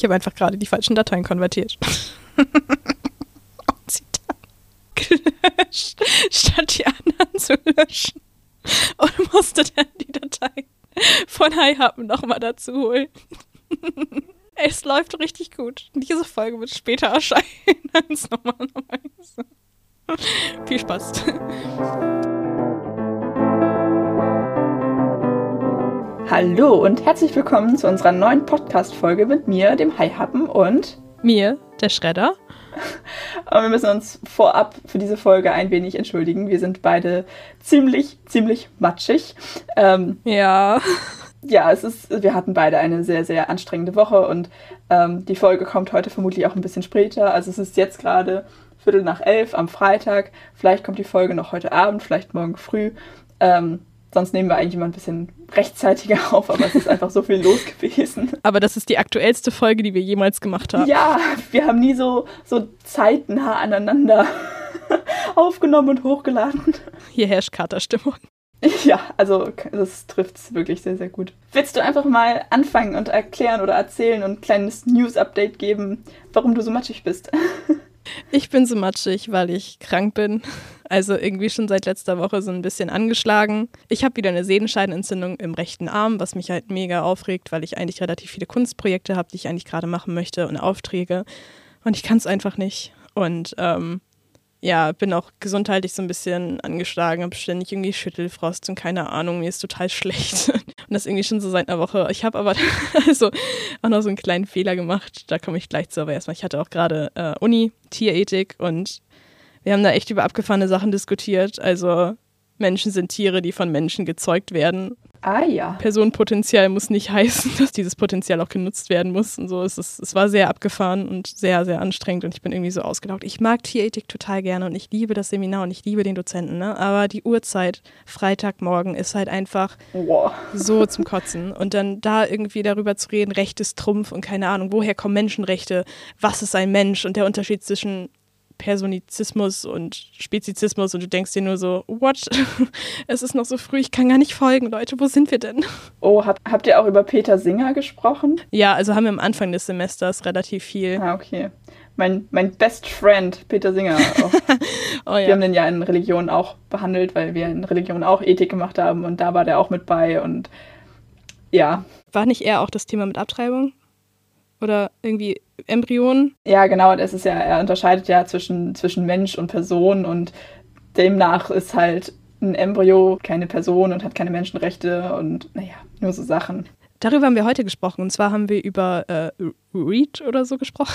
Ich habe einfach gerade die falschen Dateien konvertiert. Und sie dann gelöscht, statt die anderen zu löschen. Und musste dann die Dateien von HiHappen nochmal dazu holen. es läuft richtig gut. Diese Folge wird später erscheinen als normalerweise. Viel Spaß. Hallo und herzlich willkommen zu unserer neuen Podcast-Folge mit mir, dem Haihappen und mir, der Schredder. Und wir müssen uns vorab für diese Folge ein wenig entschuldigen. Wir sind beide ziemlich, ziemlich matschig. Ähm, ja. Ja, es ist, wir hatten beide eine sehr, sehr anstrengende Woche und ähm, die Folge kommt heute vermutlich auch ein bisschen später. Also es ist jetzt gerade Viertel nach elf am Freitag. Vielleicht kommt die Folge noch heute Abend, vielleicht morgen früh. Ähm, Sonst nehmen wir eigentlich immer ein bisschen rechtzeitiger auf, aber es ist einfach so viel los gewesen. Aber das ist die aktuellste Folge, die wir jemals gemacht haben. Ja, wir haben nie so, so zeitnah aneinander aufgenommen und hochgeladen. Hier herrscht Katerstimmung. Ja, also das trifft es wirklich sehr, sehr gut. Willst du einfach mal anfangen und erklären oder erzählen und ein kleines News-Update geben, warum du so matschig bist? Ich bin so matschig, weil ich krank bin. Also irgendwie schon seit letzter Woche so ein bisschen angeschlagen. Ich habe wieder eine Sehenscheidenentzündung im rechten Arm, was mich halt mega aufregt, weil ich eigentlich relativ viele Kunstprojekte habe, die ich eigentlich gerade machen möchte und Aufträge. Und ich kann es einfach nicht. Und ähm, ja, bin auch gesundheitlich so ein bisschen angeschlagen, habe ständig irgendwie Schüttelfrost und keine Ahnung, mir ist total schlecht. Und das irgendwie schon so seit einer Woche. Ich habe aber also auch noch so einen kleinen Fehler gemacht, da komme ich gleich zu, aber erstmal, ich hatte auch gerade äh, Uni, Tierethik und wir haben da echt über abgefahrene Sachen diskutiert. Also Menschen sind Tiere, die von Menschen gezeugt werden. Ah ja. Personenpotenzial muss nicht heißen, dass dieses Potenzial auch genutzt werden muss. Und so es ist es war sehr abgefahren und sehr, sehr anstrengend und ich bin irgendwie so ausgelaugt. Ich mag Tierethik total gerne und ich liebe das Seminar und ich liebe den Dozenten, ne? Aber die Uhrzeit, Freitagmorgen, ist halt einfach wow. so zum Kotzen. Und dann da irgendwie darüber zu reden, Recht ist Trumpf und keine Ahnung, woher kommen Menschenrechte, was ist ein Mensch und der Unterschied zwischen Personizismus und Spezizismus und du denkst dir nur so, what? es ist noch so früh, ich kann gar nicht folgen, Leute, wo sind wir denn? Oh, hab, habt ihr auch über Peter Singer gesprochen? Ja, also haben wir am Anfang des Semesters relativ viel. Ah, okay. Mein, mein Best Friend, Peter Singer. oh, ja. Wir haben den ja in Religion auch behandelt, weil wir in Religion auch Ethik gemacht haben und da war der auch mit bei und ja. War nicht eher auch das Thema mit Abtreibung? Oder irgendwie Embryonen? Ja, genau. Das ist ja, er unterscheidet ja zwischen, zwischen Mensch und Person und demnach ist halt ein Embryo keine Person und hat keine Menschenrechte und naja, nur so Sachen. Darüber haben wir heute gesprochen. Und zwar haben wir über äh, Read oder so gesprochen.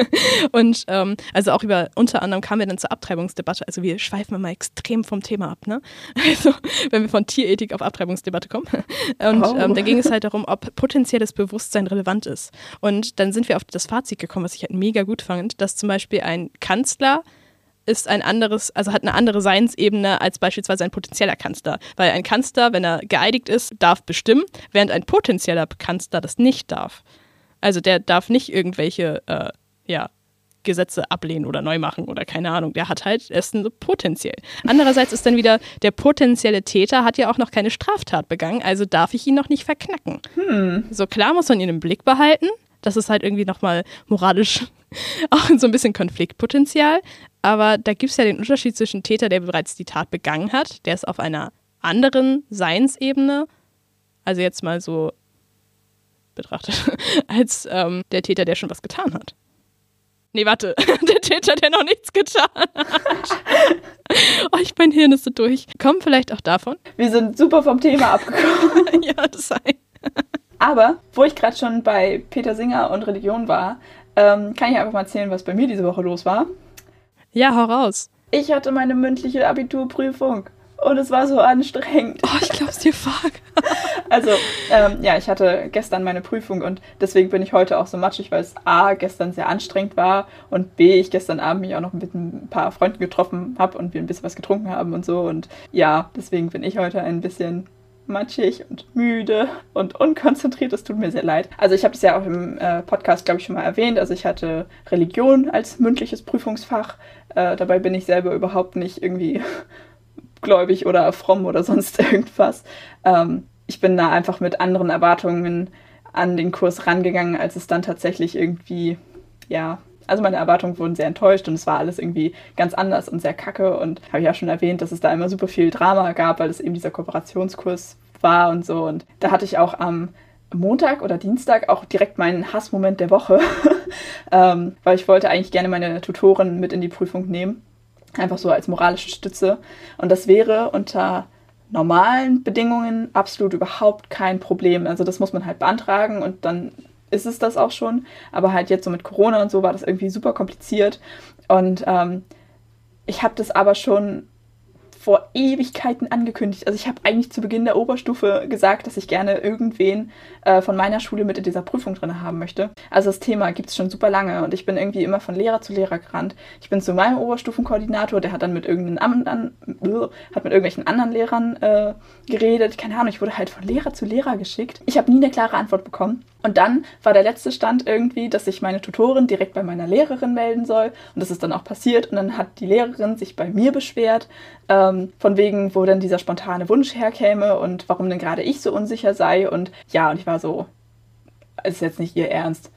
und ähm, also auch über, unter anderem kamen wir dann zur Abtreibungsdebatte. Also wir schweifen mal extrem vom Thema ab, ne? Also wenn wir von Tierethik auf Abtreibungsdebatte kommen. Und oh. ähm, da ging es halt darum, ob potenzielles Bewusstsein relevant ist. Und dann sind wir auf das Fazit gekommen, was ich halt mega gut fand, dass zum Beispiel ein Kanzler ist ein anderes, also hat eine andere Seinsebene als beispielsweise ein potenzieller Kanzler. Weil ein Kanzler, wenn er geeidigt ist, darf bestimmen, während ein potenzieller Kanzler das nicht darf. Also der darf nicht irgendwelche, äh, ja, Gesetze ablehnen oder neu machen oder keine Ahnung. Der hat halt, er ist so potenziell. Andererseits ist dann wieder, der potenzielle Täter hat ja auch noch keine Straftat begangen, also darf ich ihn noch nicht verknacken. Hm. So klar muss man ihn im Blick behalten. Das ist halt irgendwie nochmal moralisch auch so ein bisschen Konfliktpotenzial. Aber da gibt es ja den Unterschied zwischen Täter, der bereits die Tat begangen hat, der ist auf einer anderen Seinsebene, also jetzt mal so betrachtet, als ähm, der Täter, der schon was getan hat. Nee, warte, der Täter, der noch nichts getan hat. oh, ich, mein Hirn ist so durch. Kommen vielleicht auch davon? Wir sind super vom Thema abgekommen. ja, das sei. Aber, wo ich gerade schon bei Peter Singer und Religion war, ähm, kann ich einfach mal erzählen, was bei mir diese Woche los war. Ja, hau raus. Ich hatte meine mündliche Abiturprüfung und es war so anstrengend. Oh, ich glaub's dir fuck. also, ähm, ja, ich hatte gestern meine Prüfung und deswegen bin ich heute auch so matschig, weil es A, gestern sehr anstrengend war und B, ich gestern Abend mich auch noch mit ein paar Freunden getroffen habe und wir ein bisschen was getrunken haben und so. Und ja, deswegen bin ich heute ein bisschen matschig und müde und unkonzentriert. Es tut mir sehr leid. Also ich habe das ja auch im äh, Podcast, glaube ich, schon mal erwähnt. Also ich hatte Religion als mündliches Prüfungsfach. Äh, dabei bin ich selber überhaupt nicht irgendwie gläubig oder fromm oder sonst irgendwas. Ähm, ich bin da einfach mit anderen Erwartungen an den Kurs rangegangen, als es dann tatsächlich irgendwie, ja, also meine Erwartungen wurden sehr enttäuscht und es war alles irgendwie ganz anders und sehr kacke. Und habe ich ja schon erwähnt, dass es da immer super viel Drama gab, weil es eben dieser Kooperationskurs war und so. Und da hatte ich auch am Montag oder Dienstag auch direkt meinen Hassmoment der Woche, ähm, weil ich wollte eigentlich gerne meine Tutorin mit in die Prüfung nehmen. Einfach so als moralische Stütze. Und das wäre unter normalen Bedingungen absolut überhaupt kein Problem. Also das muss man halt beantragen und dann ist es das auch schon. Aber halt jetzt so mit Corona und so war das irgendwie super kompliziert. Und ähm, ich habe das aber schon vor Ewigkeiten angekündigt. Also ich habe eigentlich zu Beginn der Oberstufe gesagt, dass ich gerne irgendwen äh, von meiner Schule mit in dieser Prüfung drin haben möchte. Also das Thema gibt es schon super lange und ich bin irgendwie immer von Lehrer zu Lehrer gerannt. Ich bin zu meinem Oberstufenkoordinator, der hat dann mit irgendeinen anderen, hat mit irgendwelchen anderen Lehrern äh, geredet. Keine Ahnung, ich wurde halt von Lehrer zu Lehrer geschickt. Ich habe nie eine klare Antwort bekommen. Und dann war der letzte Stand irgendwie, dass sich meine Tutorin direkt bei meiner Lehrerin melden soll. Und das ist dann auch passiert. Und dann hat die Lehrerin sich bei mir beschwert, ähm, von wegen, wo denn dieser spontane Wunsch herkäme und warum denn gerade ich so unsicher sei. Und ja, und ich war so, es ist jetzt nicht ihr Ernst.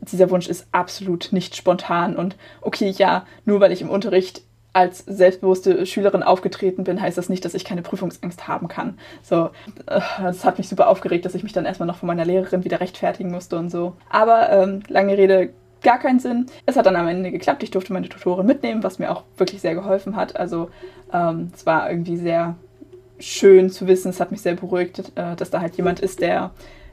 Dieser Wunsch ist absolut nicht spontan. Und okay, ja, nur weil ich im Unterricht als selbstbewusste Schülerin aufgetreten bin, heißt das nicht, dass ich keine Prüfungsangst haben kann. So, äh, das hat mich super aufgeregt, dass ich mich dann erstmal noch von meiner Lehrerin wieder rechtfertigen musste und so. Aber ähm, lange Rede, gar keinen Sinn. Es hat dann am Ende geklappt. Ich durfte meine Tutorin mitnehmen, was mir auch wirklich sehr geholfen hat. Also ähm, es war irgendwie sehr schön zu wissen. Es hat mich sehr beruhigt, äh, dass da halt jemand ist, der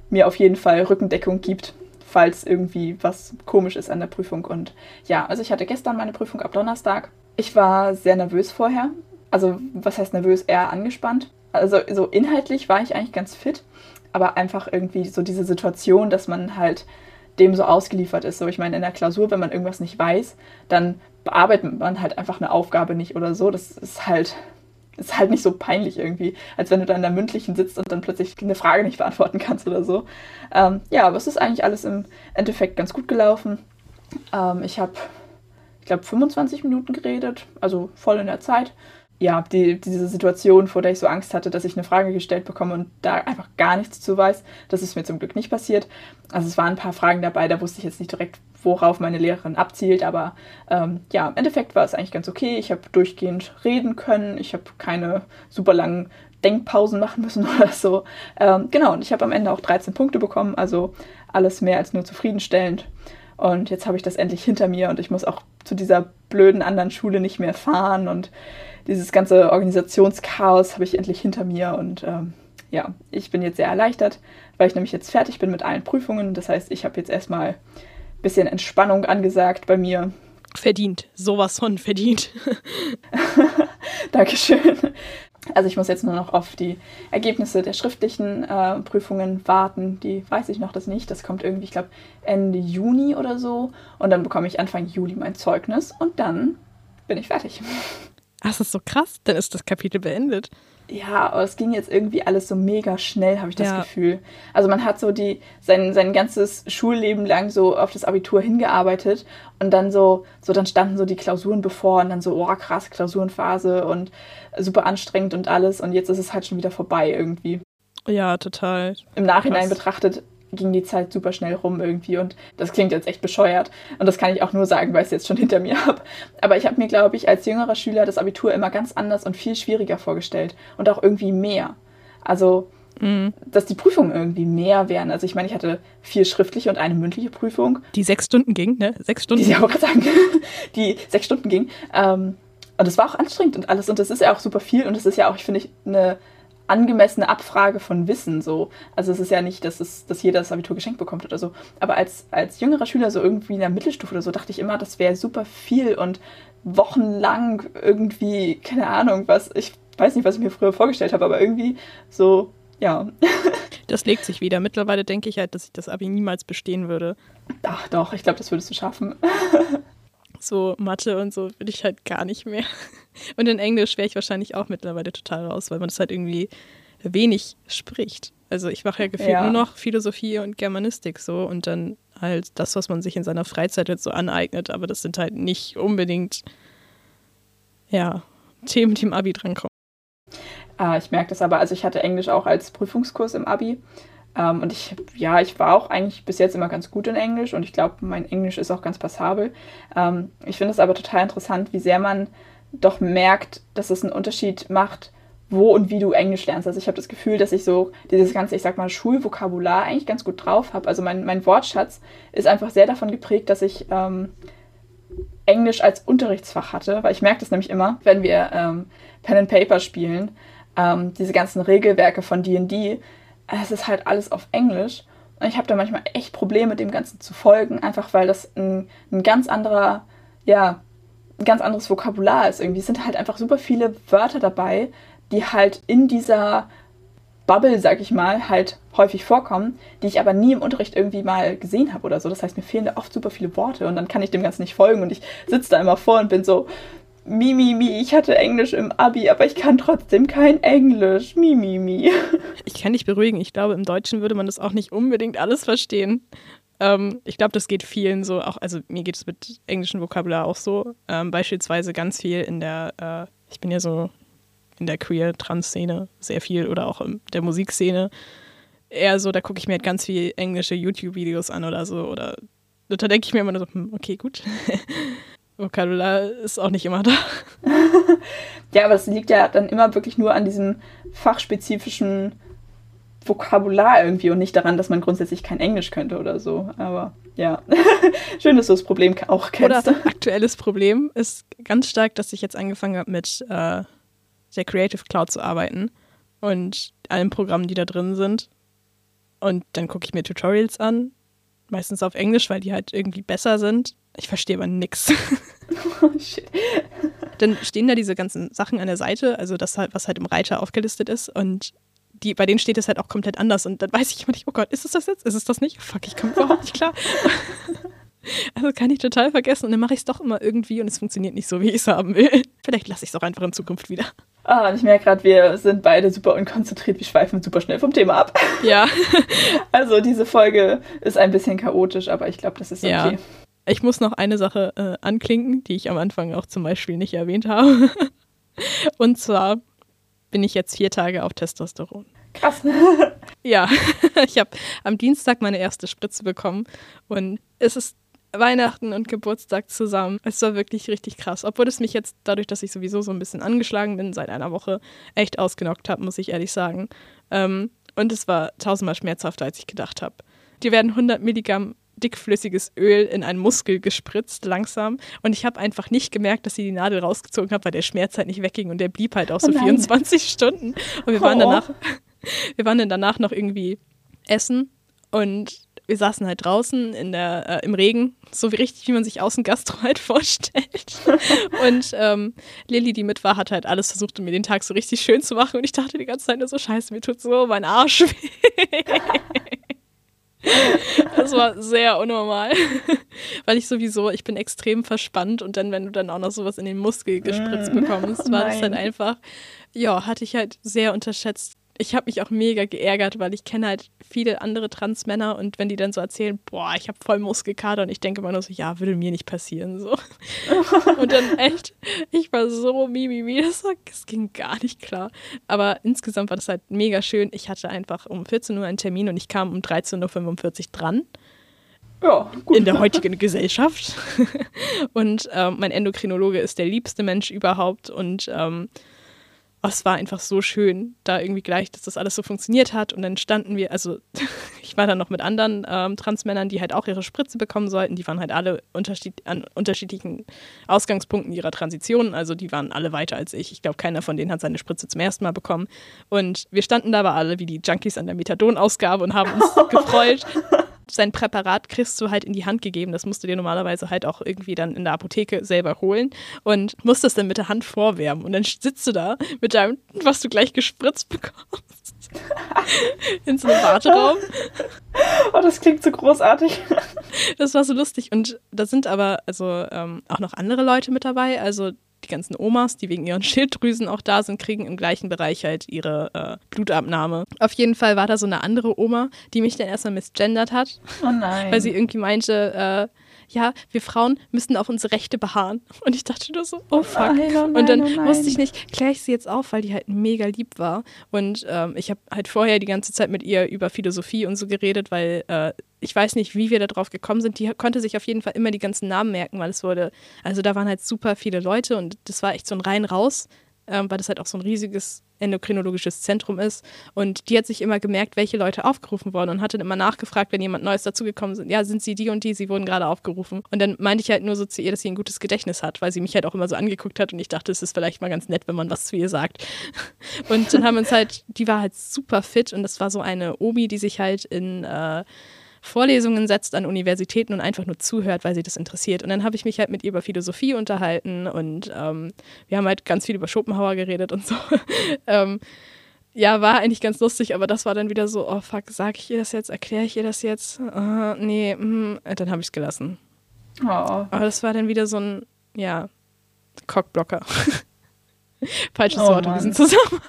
mir auf jeden Fall Rückendeckung gibt, falls irgendwie was komisch ist an der Prüfung. Und ja, also ich hatte gestern meine Prüfung ab Donnerstag ich war sehr nervös vorher. Also, was heißt nervös? Eher angespannt. Also, so inhaltlich war ich eigentlich ganz fit, aber einfach irgendwie so diese Situation, dass man halt dem so ausgeliefert ist. So, ich meine, in der Klausur, wenn man irgendwas nicht weiß, dann bearbeitet man halt einfach eine Aufgabe nicht oder so. Das ist halt, ist halt nicht so peinlich irgendwie, als wenn du da in der mündlichen sitzt und dann plötzlich eine Frage nicht beantworten kannst oder so. Ähm, ja, aber es ist eigentlich alles im Endeffekt ganz gut gelaufen. Ähm, ich habe ich glaube, 25 Minuten geredet, also voll in der Zeit. Ja, die, diese Situation, vor der ich so Angst hatte, dass ich eine Frage gestellt bekomme und da einfach gar nichts zu weiß, das ist mir zum Glück nicht passiert. Also es waren ein paar Fragen dabei, da wusste ich jetzt nicht direkt, worauf meine Lehrerin abzielt, aber ähm, ja, im Endeffekt war es eigentlich ganz okay. Ich habe durchgehend reden können, ich habe keine super langen Denkpausen machen müssen oder so. Ähm, genau, und ich habe am Ende auch 13 Punkte bekommen, also alles mehr als nur zufriedenstellend. Und jetzt habe ich das endlich hinter mir und ich muss auch zu dieser blöden anderen Schule nicht mehr fahren und dieses ganze Organisationschaos habe ich endlich hinter mir und ähm, ja, ich bin jetzt sehr erleichtert, weil ich nämlich jetzt fertig bin mit allen Prüfungen. Das heißt, ich habe jetzt erstmal ein bisschen Entspannung angesagt bei mir. Verdient, sowas von verdient. Dankeschön. Also ich muss jetzt nur noch auf die Ergebnisse der schriftlichen äh, Prüfungen warten. Die weiß ich noch das nicht. Das kommt irgendwie, ich glaube, Ende Juni oder so. Und dann bekomme ich Anfang Juli mein Zeugnis und dann bin ich fertig. Ach, das ist so krass. Dann ist das Kapitel beendet. Ja, aber es ging jetzt irgendwie alles so mega schnell, habe ich das ja. Gefühl. Also man hat so die sein, sein ganzes Schulleben lang so auf das Abitur hingearbeitet und dann so, so dann standen so die Klausuren bevor und dann so, oh krass, Klausurenphase und super anstrengend und alles und jetzt ist es halt schon wieder vorbei irgendwie. Ja, total. Im Nachhinein krass. betrachtet ging die Zeit super schnell rum irgendwie und das klingt jetzt echt bescheuert und das kann ich auch nur sagen, weil ich es jetzt schon hinter mir habe. Aber ich habe mir, glaube ich, als jüngerer Schüler das Abitur immer ganz anders und viel schwieriger vorgestellt und auch irgendwie mehr. Also, mhm. dass die Prüfungen irgendwie mehr wären. Also ich meine, ich hatte vier schriftliche und eine mündliche Prüfung. Die sechs Stunden ging, ne? Sechs Stunden. Die, ich auch sagen, die sechs Stunden ging. Ähm, und es war auch anstrengend und alles und das ist ja auch super viel und es ist ja auch, ich finde, eine angemessene Abfrage von Wissen so. Also es ist ja nicht, dass, es, dass jeder das Abitur geschenkt bekommt oder so. Aber als, als jüngerer Schüler, so irgendwie in der Mittelstufe oder so, dachte ich immer, das wäre super viel und wochenlang irgendwie, keine Ahnung, was, ich weiß nicht, was ich mir früher vorgestellt habe, aber irgendwie so, ja. das legt sich wieder. Mittlerweile denke ich halt, dass ich das Abi niemals bestehen würde. Ach doch, ich glaube, das würdest du schaffen. so Mathe und so will ich halt gar nicht mehr. Und in Englisch wäre ich wahrscheinlich auch mittlerweile total raus, weil man das halt irgendwie wenig spricht. Also ich mache ja gefühlt ja. nur noch Philosophie und Germanistik so und dann halt das, was man sich in seiner Freizeit jetzt so aneignet, aber das sind halt nicht unbedingt ja, Themen, die im Abi drankommen. Ah, ich merke das aber, also ich hatte Englisch auch als Prüfungskurs im Abi Ähm, und ich, ja, ich war auch eigentlich bis jetzt immer ganz gut in Englisch und ich glaube, mein Englisch ist auch ganz passabel. Ähm, ich finde es aber total interessant, wie sehr man doch merkt, dass es einen Unterschied macht, wo und wie du Englisch lernst. Also ich habe das Gefühl, dass ich so dieses ganze, ich sag mal, Schulvokabular eigentlich ganz gut drauf habe. Also mein, mein Wortschatz ist einfach sehr davon geprägt, dass ich ähm, Englisch als Unterrichtsfach hatte, weil ich merke das nämlich immer, wenn wir ähm, Pen and Paper spielen, ähm, diese ganzen Regelwerke von D&D, es ist halt alles auf Englisch und ich habe da manchmal echt Probleme, dem Ganzen zu folgen, einfach weil das ein, ein ganz anderer, ja, ein ganz anderes Vokabular ist irgendwie. Es sind halt einfach super viele Wörter dabei, die halt in dieser Bubble, sag ich mal, halt häufig vorkommen, die ich aber nie im Unterricht irgendwie mal gesehen habe oder so. Das heißt, mir fehlen da oft super viele Worte und dann kann ich dem Ganzen nicht folgen und ich sitze da immer vor und bin so, mi, mi, mi, ich hatte Englisch im Abi, aber ich kann trotzdem kein Englisch. Mi, mi, mi. Ich kann dich beruhigen. Ich glaube, im Deutschen würde man das auch nicht unbedingt alles verstehen. Ähm, ich glaube, das geht vielen so, auch, also mir geht es mit englischem Vokabular auch so. Ähm, beispielsweise ganz viel in der, äh, ich bin ja so in der Queer-Trans-Szene sehr viel oder auch in der Musikszene eher so, da gucke ich mir halt ganz viel englische YouTube-Videos an oder so. Oder da denke ich mir immer nur so, hm, okay, gut. Vokabular ist auch nicht immer da. ja, aber es liegt ja dann immer wirklich nur an diesem fachspezifischen Vokabular irgendwie und nicht daran, dass man grundsätzlich kein Englisch könnte oder so. Aber ja, schön, dass du das Problem auch kennst. Oder aktuelles Problem ist ganz stark, dass ich jetzt angefangen habe mit äh, der Creative Cloud zu arbeiten und allen Programmen, die da drin sind. Und dann gucke ich mir Tutorials an, meistens auf Englisch, weil die halt irgendwie besser sind. Ich verstehe aber nix. Oh, shit. Dann stehen da diese ganzen Sachen an der Seite, also das halt, was halt im Reiter aufgelistet ist und die, bei denen steht es halt auch komplett anders und dann weiß ich immer nicht, oh Gott, ist es das jetzt? Ist es das nicht? Fuck, ich komme überhaupt nicht klar. Also kann ich total vergessen und dann mache ich es doch immer irgendwie und es funktioniert nicht so, wie ich es haben will. Vielleicht lasse ich es auch einfach in Zukunft wieder. Ah, und ich merke gerade, wir sind beide super unkonzentriert, wir schweifen super schnell vom Thema ab. Ja. also diese Folge ist ein bisschen chaotisch, aber ich glaube, das ist okay. Ja. Ich muss noch eine Sache äh, anklinken, die ich am Anfang auch zum Beispiel nicht erwähnt habe. und zwar bin ich jetzt vier Tage auf Testosteron. Krass. ja, ich habe am Dienstag meine erste Spritze bekommen und es ist Weihnachten und Geburtstag zusammen. Es war wirklich richtig krass. Obwohl es mich jetzt dadurch, dass ich sowieso so ein bisschen angeschlagen bin seit einer Woche, echt ausgenockt hat, muss ich ehrlich sagen. Ähm, und es war tausendmal schmerzhafter, als ich gedacht habe. Die werden 100 Milligramm dickflüssiges Öl in einen Muskel gespritzt, langsam. Und ich habe einfach nicht gemerkt, dass sie die Nadel rausgezogen hat, weil der Schmerz halt nicht wegging und der blieb halt auch so oh 24 Stunden. Und wir waren oh. danach, wir waren dann danach noch irgendwie essen und wir saßen halt draußen in der, äh, im Regen, so wie richtig, wie man sich Außengastro halt vorstellt. und ähm, Lilly, die mit war, hat halt alles versucht, um mir den Tag so richtig schön zu machen. Und ich dachte die ganze Zeit nur so, scheiße, mir tut so mein Arsch weh. Das war sehr unnormal, weil ich sowieso, ich bin extrem verspannt und dann, wenn du dann auch noch sowas in den Muskel gespritzt mm. bekommst, war das dann einfach, ja, hatte ich halt sehr unterschätzt, ich habe mich auch mega geärgert, weil ich kenne halt viele andere Transmänner und wenn die dann so erzählen, boah, ich habe voll Muskelkater und ich denke immer nur so, ja, würde mir nicht passieren so. und dann echt, ich war so mimimi, das, war, das ging gar nicht Aber insgesamt war das halt mega schön. Ich hatte einfach um 14 Uhr einen Termin und ich kam um 13.45 Uhr dran. Ja, gut. In der heutigen Gesellschaft. und ähm, mein Endokrinologe ist der liebste Mensch überhaupt und ähm, oh, es war einfach so schön, da irgendwie gleich, dass das alles so funktioniert hat. Und dann standen wir, also ich war dann noch mit anderen ähm, Transmännern, die halt auch ihre Spritze bekommen sollten. Die waren halt alle unterschied an unterschiedlichen Ausgangspunkten ihrer Transition. Also die waren alle weiter als ich. Ich glaube, keiner von denen hat seine Spritze zum ersten Mal bekommen. Und wir standen da aber alle wie die Junkies an der Methadon-Ausgabe und haben uns gefreut sein Präparat kriegst du halt in die Hand gegeben. Das musst du dir normalerweise halt auch irgendwie dann in der Apotheke selber holen und musst das dann mit der Hand vorwärmen. Und dann sitzt du da mit deinem, was du gleich gespritzt bekommst, in so einem Warteraum. Oh, das klingt so großartig. Das war so lustig. Und da sind aber also ähm, auch noch andere Leute mit dabei. Also die ganzen Omas, die wegen ihren Schilddrüsen auch da sind, kriegen im gleichen Bereich halt ihre äh, Blutabnahme. Auf jeden Fall war da so eine andere Oma, die mich dann erstmal misgendert hat. Oh nein. Weil sie irgendwie meinte, äh, ja, wir Frauen müssen auf unsere Rechte beharren. Und ich dachte nur so, oh fuck. Nein, oh nein, und dann oh wusste ich nicht, kläre ich sie jetzt auf, weil die halt mega lieb war. Und ähm, ich habe halt vorher die ganze Zeit mit ihr über Philosophie und so geredet, weil äh, ich weiß nicht, wie wir da drauf gekommen sind. Die konnte sich auf jeden Fall immer die ganzen Namen merken, weil es wurde, also da waren halt super viele Leute und das war echt so ein rein raus, ähm, weil das halt auch so ein riesiges endokrinologisches Zentrum ist. Und die hat sich immer gemerkt, welche Leute aufgerufen wurden und hat dann immer nachgefragt, wenn jemand Neues dazugekommen ist. Ja, sind sie die und die? Sie wurden gerade aufgerufen. Und dann meinte ich halt nur so zu ihr, dass sie ein gutes Gedächtnis hat, weil sie mich halt auch immer so angeguckt hat und ich dachte, es ist vielleicht mal ganz nett, wenn man was zu ihr sagt. Und dann haben wir uns halt, die war halt super fit und das war so eine Omi, die sich halt in äh, Vorlesungen setzt an Universitäten und einfach nur zuhört, weil sie das interessiert. Und dann habe ich mich halt mit ihr über Philosophie unterhalten und ähm, wir haben halt ganz viel über Schopenhauer geredet und so. ähm, ja, war eigentlich ganz lustig, aber das war dann wieder so, oh fuck, sage ich ihr das jetzt, erkläre ich ihr das jetzt? Uh, nee, mm, dann habe ich es gelassen. Oh. Aber das war dann wieder so ein, ja, Cockblocker. Falsches Oh Wort in diesem Zusammenhang.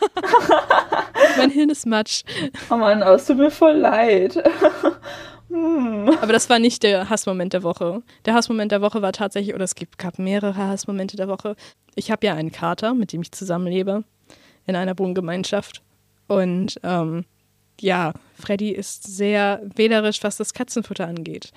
mein Hirn ist Matsch. oh Mann, oh, es tut mir voll leid. Hm. Aber das war nicht der Hassmoment der Woche. Der Hassmoment der Woche war tatsächlich, oder es gab mehrere Hassmomente der Woche. Ich habe ja einen Kater, mit dem ich zusammenlebe, in einer Wohngemeinschaft. Und ähm, ja, Freddy ist sehr wählerisch, was das Katzenfutter angeht.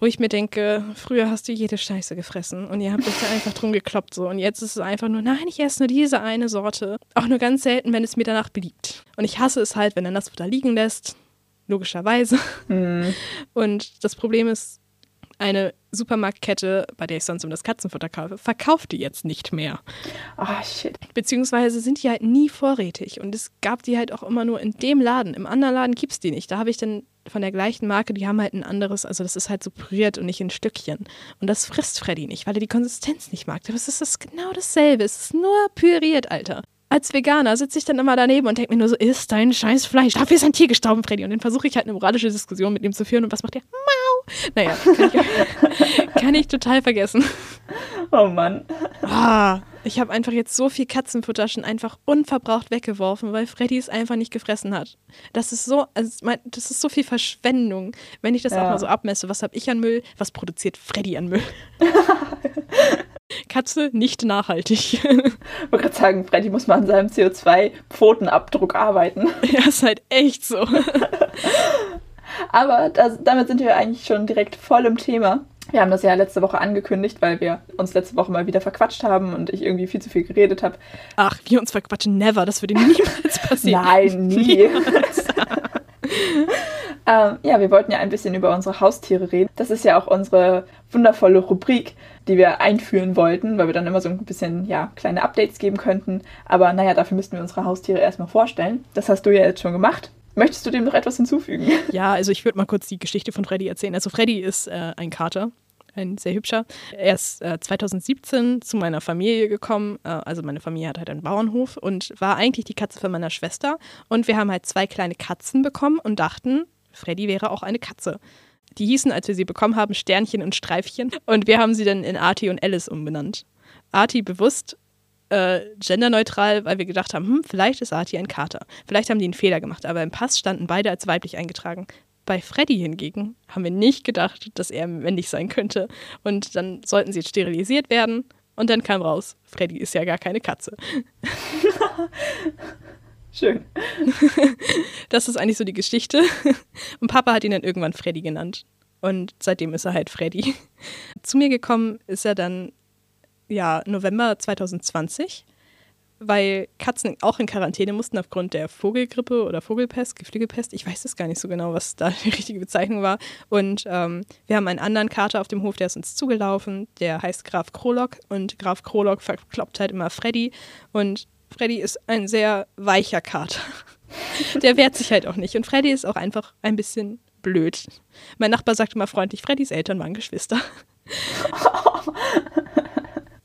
Wo ich mir denke, früher hast du jede Scheiße gefressen und ihr habt euch da einfach drum gekloppt so. Und jetzt ist es einfach nur, nein, ich esse nur diese eine Sorte. Auch nur ganz selten, wenn es mir danach beliebt. Und ich hasse es halt, wenn er das Futter liegen lässt. Logischerweise. Hm. Und das Problem ist, eine Supermarktkette, bei der ich sonst um das Katzenfutter kaufe, verkauft die jetzt nicht mehr. Ah, shit. Beziehungsweise sind die halt nie vorrätig. Und es gab die halt auch immer nur in dem Laden. Im anderen Laden gibt es die nicht. Da habe ich dann von der gleichen Marke, die haben halt ein anderes, also das ist halt so püriert und nicht in Stückchen. Und das frisst Freddy nicht, weil er die Konsistenz nicht mag. Aber es ist das genau dasselbe. Es ist nur püriert, Alter. Als Veganer sitze ich dann immer daneben und denke mir nur so, isst dein scheiß Fleisch. Dafür ist ein Tier gestorben, Freddy. Und dann versuche ich halt eine moralische Diskussion mit ihm zu führen. Und was macht er? Mau! Naja, kann ich, kann ich total vergessen. Oh Mann. Ah, ich habe einfach jetzt so viel Katzenfutter schon einfach unverbraucht weggeworfen, weil Freddy es einfach nicht gefressen hat. Das ist so, also das ist so viel Verschwendung, wenn ich das Ja. auch mal so abmesse. Was habe ich an Müll? Was produziert Freddy an Müll? Katze nicht nachhaltig. Ich wollte gerade sagen, Freddy muss mal an seinem CO2-Pfotenabdruck arbeiten. ja, ist halt echt so. Aber das, damit sind wir eigentlich schon direkt voll im Thema. Wir haben das ja letzte Woche angekündigt, weil wir uns letzte Woche mal wieder verquatscht haben und ich irgendwie viel zu viel geredet habe. Ach, wir uns verquatschen, never. Das würde niemals passieren. Nein, nie. ähm, ja, wir wollten ja ein bisschen über unsere Haustiere reden. Das ist ja auch unsere wundervolle Rubrik, die wir einführen wollten, weil wir dann immer so ein bisschen, ja, kleine Updates geben könnten. Aber naja, dafür müssten wir unsere Haustiere erstmal vorstellen. Das hast du ja jetzt schon gemacht. Möchtest du dem noch etwas hinzufügen? Ja, also ich würde mal kurz die Geschichte von Freddy erzählen. Also Freddy ist äh, ein Kater, ein sehr hübscher. Er ist äh, 2017 zu meiner Familie gekommen. Äh, also meine Familie hat halt einen Bauernhof und war eigentlich die Katze von meiner Schwester. Und wir haben halt zwei kleine Katzen bekommen und dachten, Freddy wäre auch eine Katze. Die hießen, als wir sie bekommen haben, Sternchen und Streifchen. Und wir haben sie dann in Artie und Alice umbenannt. Artie bewusst äh, genderneutral, weil wir gedacht haben, hm, vielleicht ist Artie ein Kater. Vielleicht haben die einen Fehler gemacht, aber im Pass standen beide als weiblich eingetragen. Bei Freddy hingegen haben wir nicht gedacht, dass er männlich sein könnte. Und dann sollten sie jetzt sterilisiert werden. Und dann kam raus, Freddy ist ja gar keine Katze. Schön. Das ist eigentlich so die Geschichte. Und Papa hat ihn dann irgendwann Freddy genannt. Und seitdem ist er halt Freddy. Zu mir gekommen ist er dann, ja, November 2020, weil Katzen auch in Quarantäne mussten aufgrund der Vogelgrippe oder Vogelpest, Geflügelpest. Ich weiß es gar nicht so genau, was da die richtige Bezeichnung war. Und ähm, wir haben einen anderen Kater auf dem Hof, der ist uns zugelaufen. Der heißt Graf Krolok. Und Graf Krolok verkloppt halt immer Freddy. Und Freddy ist ein sehr weicher Kater. Der wehrt sich halt auch nicht. Und Freddy ist auch einfach ein bisschen blöd. Mein Nachbar sagt immer freundlich, Freddys Eltern waren Geschwister.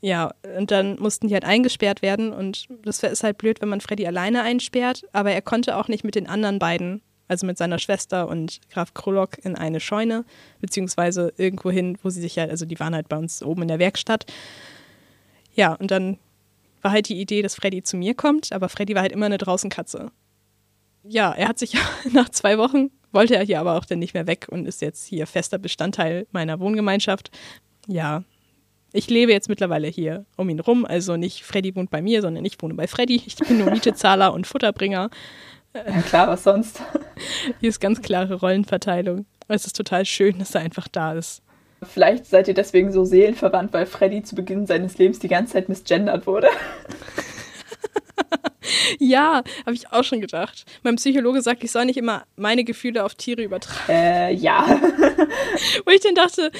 Ja, und dann mussten die halt eingesperrt werden und das ist halt blöd, wenn man Freddy alleine einsperrt, aber er konnte auch nicht mit den anderen beiden, also mit seiner Schwester und Graf Krolok in eine Scheune, beziehungsweise irgendwo hin, wo sie sich halt, also die waren halt bei uns oben in der Werkstatt. Ja, und dann war halt die Idee, dass Freddy zu mir kommt, aber Freddy war halt immer eine Draußenkatze. Ja, er hat sich nach zwei Wochen wollte er hier aber auch dann nicht mehr weg und ist jetzt hier fester Bestandteil meiner Wohngemeinschaft. Ja, ich lebe jetzt mittlerweile hier um ihn rum, also nicht Freddy wohnt bei mir, sondern ich wohne bei Freddy. Ich bin nur Mietezahler und Futterbringer. Ja, klar, was sonst? Hier ist ganz klare Rollenverteilung. Es ist total schön, dass er einfach da ist. Vielleicht seid ihr deswegen so seelenverwandt, weil Freddy zu Beginn seines Lebens die ganze Zeit misgendert wurde. ja, habe ich auch schon gedacht. Mein Psychologe sagt, ich soll nicht immer meine Gefühle auf Tiere übertragen. Äh, ja. Wo ich dann dachte,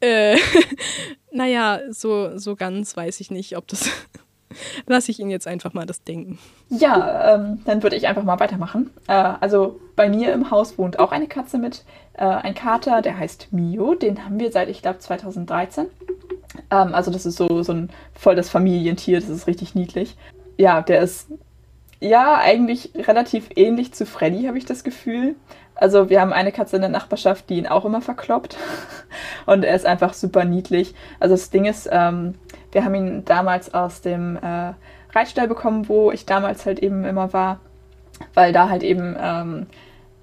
äh, naja, so, so ganz weiß ich nicht, ob das. Lasse ich ihn jetzt einfach mal das denken. Ja, ähm, dann würde ich einfach mal weitermachen. Äh, also bei mir im Haus wohnt auch eine Katze mit, äh, ein Kater, der heißt Mio. Den haben wir seit, ich glaube, 2013. Ähm, also das ist so, so ein voll das Familientier, das ist richtig niedlich. Ja, der ist ja eigentlich relativ ähnlich zu Freddy, habe ich das Gefühl. Also wir haben eine Katze in der Nachbarschaft, die ihn auch immer verkloppt. Und er ist einfach super niedlich. Also das Ding ist, ähm, wir haben ihn damals aus dem äh, Reitstall bekommen, wo ich damals halt eben immer war, weil da halt eben ähm,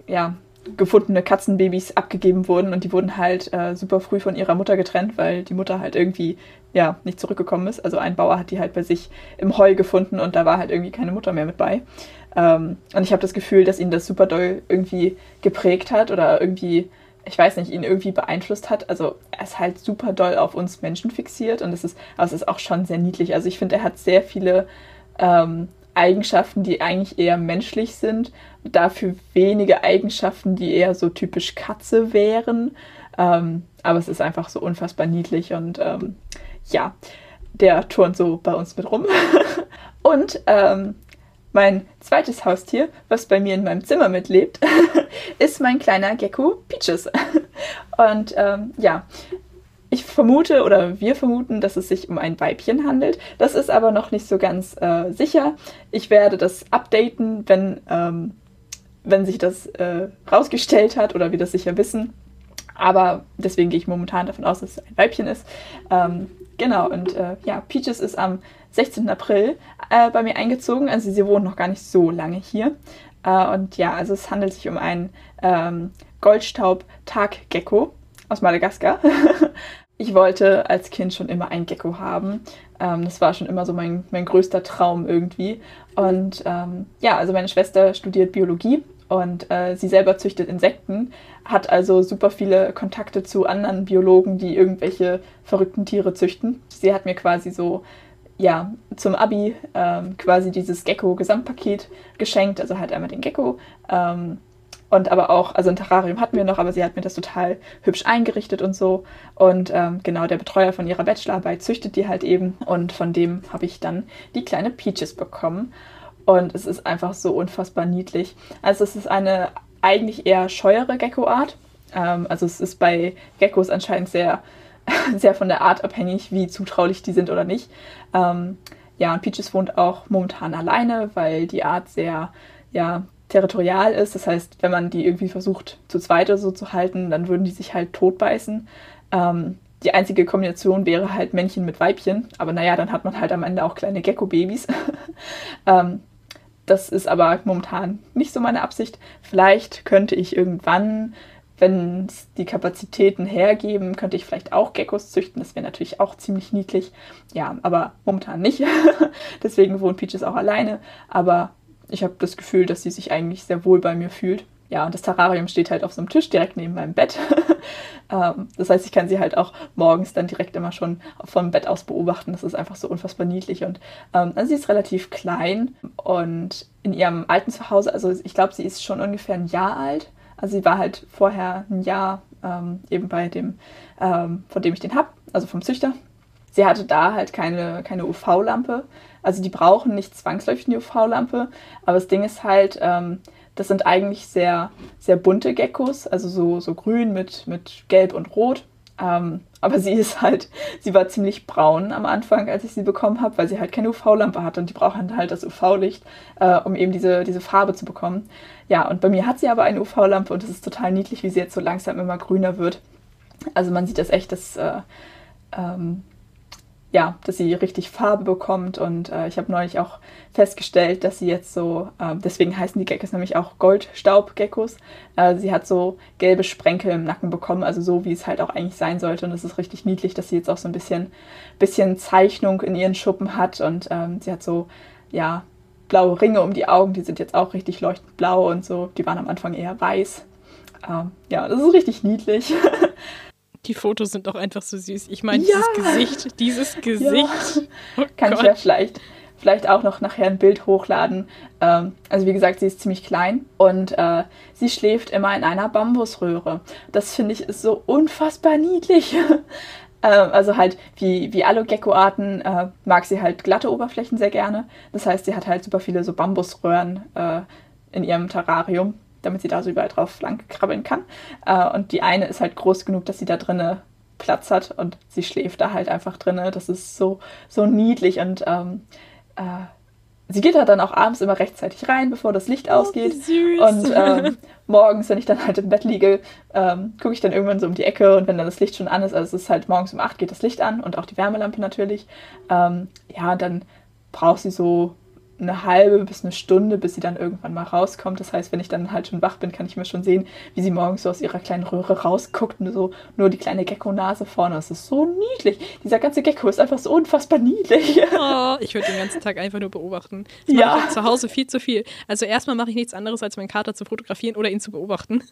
ja, gefundene Katzenbabys abgegeben wurden und die wurden halt äh, super früh von ihrer Mutter getrennt, weil die Mutter halt irgendwie ja nicht zurückgekommen ist. Also ein Bauer hat die halt bei sich im Heu gefunden und da war halt irgendwie keine Mutter mehr mit bei. Ähm, und ich habe das Gefühl, dass ihn das super doll irgendwie geprägt hat oder irgendwie, ich weiß nicht, ihn irgendwie beeinflusst hat. Also er ist halt super doll auf uns Menschen fixiert und es ist, aber ist auch schon sehr niedlich. Also ich finde, er hat sehr viele ähm, Eigenschaften, die eigentlich eher menschlich sind, dafür wenige Eigenschaften, die eher so typisch Katze wären. Ähm, aber es ist einfach so unfassbar niedlich und ähm, ja, der turnt so bei uns mit rum. und ähm, mein zweites Haustier, was bei mir in meinem Zimmer mitlebt, ist mein kleiner Gecko Peaches. Und ähm, ja, ich vermute oder wir vermuten, dass es sich um ein Weibchen handelt. Das ist aber noch nicht so ganz äh, sicher. Ich werde das updaten, wenn, ähm, wenn sich das äh, rausgestellt hat oder wir das sicher wissen. Aber deswegen gehe ich momentan davon aus, dass es ein Weibchen ist. Ähm, genau, und äh, ja, Peaches ist am 16. April äh, bei mir eingezogen. Also sie wohnt noch gar nicht so lange hier. Äh, und ja, also es handelt sich um einen ähm, Goldstaub-Taggecko aus Madagaskar. ich wollte als Kind schon immer ein Gecko haben. Ähm, das war schon immer so mein, mein größter Traum irgendwie. Und ähm, ja, also meine Schwester studiert Biologie und äh, sie selber züchtet Insekten, hat also super viele Kontakte zu anderen Biologen, die irgendwelche verrückten Tiere züchten. Sie hat mir quasi so ja, zum Abi ähm, quasi dieses Gecko-Gesamtpaket geschenkt. Also halt einmal den Gecko. Ähm, und aber auch, also ein Terrarium hatten wir noch, aber sie hat mir das total hübsch eingerichtet und so. Und ähm, genau, der Betreuer von ihrer Bachelorarbeit züchtet die halt eben. Und von dem habe ich dann die kleine Peaches bekommen. Und es ist einfach so unfassbar niedlich. Also es ist eine eigentlich eher scheuere Gecko-Art. Ähm, also es ist bei Geckos anscheinend sehr sehr von der Art abhängig, wie zutraulich die sind oder nicht. Ähm, ja, und Peaches wohnt auch momentan alleine, weil die Art sehr, ja, territorial ist. Das heißt, wenn man die irgendwie versucht, zu zweit oder so zu halten, dann würden die sich halt totbeißen. Ähm, die einzige Kombination wäre halt Männchen mit Weibchen. Aber naja, dann hat man halt am Ende auch kleine Gecko-Babys. ähm, das ist aber momentan nicht so meine Absicht. Vielleicht könnte ich irgendwann wenn die Kapazitäten hergeben, könnte ich vielleicht auch Geckos züchten. Das wäre natürlich auch ziemlich niedlich. Ja, aber momentan nicht. Deswegen wohnt Peaches auch alleine. Aber ich habe das Gefühl, dass sie sich eigentlich sehr wohl bei mir fühlt. Ja, und das Terrarium steht halt auf so einem Tisch direkt neben meinem Bett. ähm, das heißt, ich kann sie halt auch morgens dann direkt immer schon vom Bett aus beobachten. Das ist einfach so unfassbar niedlich. Und ähm, also sie ist relativ klein und in ihrem alten Zuhause, also ich glaube, sie ist schon ungefähr ein Jahr alt also sie war halt vorher ein Jahr ähm, eben bei dem, ähm, von dem ich den habe, also vom Züchter. Sie hatte da halt keine, keine UV-Lampe. Also die brauchen nicht zwangsläufig eine UV-Lampe, aber das Ding ist halt, ähm, das sind eigentlich sehr, sehr bunte Geckos, also so, so grün mit, mit gelb und rot. Ähm, aber sie ist halt, sie war ziemlich braun am Anfang, als ich sie bekommen habe, weil sie halt keine UV-Lampe hatte und die brauchen halt das UV-Licht, äh, um eben diese, diese Farbe zu bekommen. Ja, und bei mir hat sie aber eine UV-Lampe und es ist total niedlich, wie sie jetzt so langsam immer grüner wird. Also man sieht das echt, dass äh, ähm, ja, dass sie richtig Farbe bekommt. Und äh, ich habe neulich auch festgestellt, dass sie jetzt so, äh, deswegen heißen die Geckos nämlich auch Goldstaubgeckos. Äh, sie hat so gelbe Sprenkel im Nacken bekommen, also so wie es halt auch eigentlich sein sollte. Und es ist richtig niedlich, dass sie jetzt auch so ein bisschen, bisschen Zeichnung in ihren Schuppen hat. Und ähm, sie hat so, ja, blaue Ringe um die Augen, die sind jetzt auch richtig leuchtend blau und so. Die waren am Anfang eher weiß. Ähm, ja, das ist richtig niedlich. Die Fotos sind doch einfach so süß. Ich meine, ja. dieses Gesicht, dieses Gesicht. Ja. Oh Kann Gott. ich ja vielleicht, vielleicht auch noch nachher ein Bild hochladen. Ähm, also wie gesagt, sie ist ziemlich klein und äh, sie schläft immer in einer Bambusröhre. Das finde ich ist so unfassbar niedlich. ähm, also halt wie, wie alle Gecko-Arten äh, mag sie halt glatte Oberflächen sehr gerne. Das heißt, sie hat halt super viele so Bambusröhren äh, in ihrem Terrarium damit sie da so überall drauf lang krabbeln kann. Äh, und die eine ist halt groß genug, dass sie da drinne Platz hat und sie schläft da halt einfach drinne. Das ist so, so niedlich und ähm, äh, sie geht da dann auch abends immer rechtzeitig rein, bevor das Licht oh, ausgeht. Süß. Und ähm, morgens, wenn ich dann halt im Bett liege, ähm, gucke ich dann irgendwann so um die Ecke und wenn dann das Licht schon an ist, also es ist halt morgens um 8 geht das Licht an und auch die Wärmelampe natürlich. Ähm, ja, dann braucht sie so eine halbe bis eine Stunde, bis sie dann irgendwann mal rauskommt. Das heißt, wenn ich dann halt schon wach bin, kann ich mir schon sehen, wie sie morgens so aus ihrer kleinen Röhre rausguckt und so nur die kleine Gecko-Nase vorne. Das ist so niedlich. Dieser ganze Gecko ist einfach so unfassbar niedlich. Oh, ich würde den ganzen Tag einfach nur beobachten. Das ja. ich zu Hause viel zu viel. Also erstmal mache ich nichts anderes, als meinen Kater zu fotografieren oder ihn zu beobachten.